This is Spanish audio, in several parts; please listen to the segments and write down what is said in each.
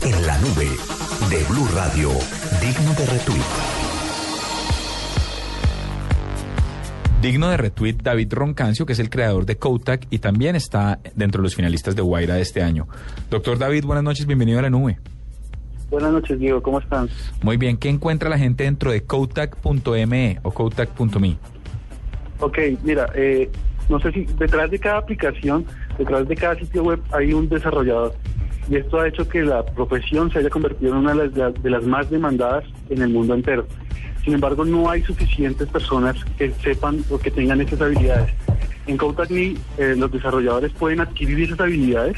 En la nube de Blue Radio, digno de retweet. Digno de retweet David Roncancio, que es el creador de Kotak y también está dentro de los finalistas de Guaira de este año. Doctor David, buenas noches, bienvenido a la nube. Buenas noches, Diego, ¿cómo están? Muy bien, ¿qué encuentra la gente dentro de Kotak.me o Kotak.me? Ok, mira, eh, no sé si detrás de cada aplicación, detrás de cada sitio web hay un desarrollador. Y esto ha hecho que la profesión se haya convertido en una de las, más demandadas en el mundo entero. Sin embargo, no hay suficientes personas que sepan o que tengan esas habilidades. En Kotak.me eh, los desarrolladores pueden adquirir esas habilidades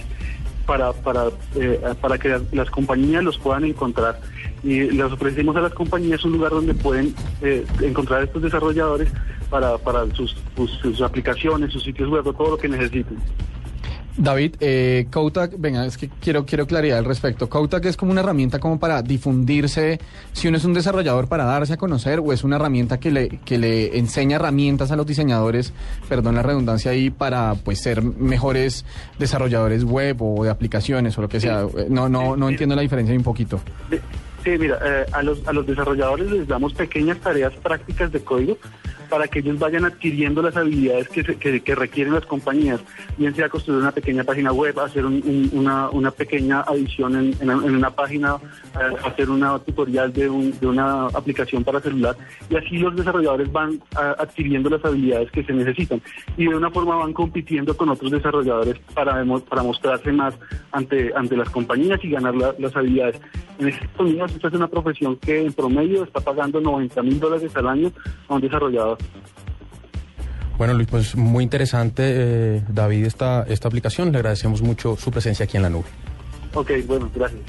para, para, eh, para que las, las compañías los puedan encontrar. Y les ofrecemos a las compañías un lugar donde pueden eh, encontrar estos desarrolladores para, para sus, sus, sus aplicaciones, sus sitios web, todo lo que necesiten. David, eh, Kotak, venga, es que quiero, quiero claridad al respecto. Kotak es como una herramienta como para difundirse, si uno es un desarrollador para darse a conocer, o es una herramienta que le, que le enseña herramientas a los diseñadores, perdón la redundancia ahí, para pues ser mejores desarrolladores web o de aplicaciones o lo que sea. No, no, no entiendo la diferencia un poquito. Sí, mira, eh, a, los, a los desarrolladores les damos pequeñas tareas prácticas de código para que ellos vayan adquiriendo las habilidades que, se- que, requieren las compañías, bien sea construir una pequeña página web, hacer un- un- una, pequeña adición en, una página, eh, hacer una tutorial de, un- de una aplicación para celular, y así los desarrolladores van adquiriendo las habilidades que se necesitan y de una forma van compitiendo con otros desarrolladores para, para mostrarse más ante, ante las compañías y ganar la- las habilidades. En Estados Unidos esta es una profesión que en promedio está pagando 90 mil dólares al año a un desarrollador. Bueno, Luis, pues muy interesante, eh, David, esta, esta aplicación. Le agradecemos mucho su presencia aquí en la nube. Ok, bueno, gracias.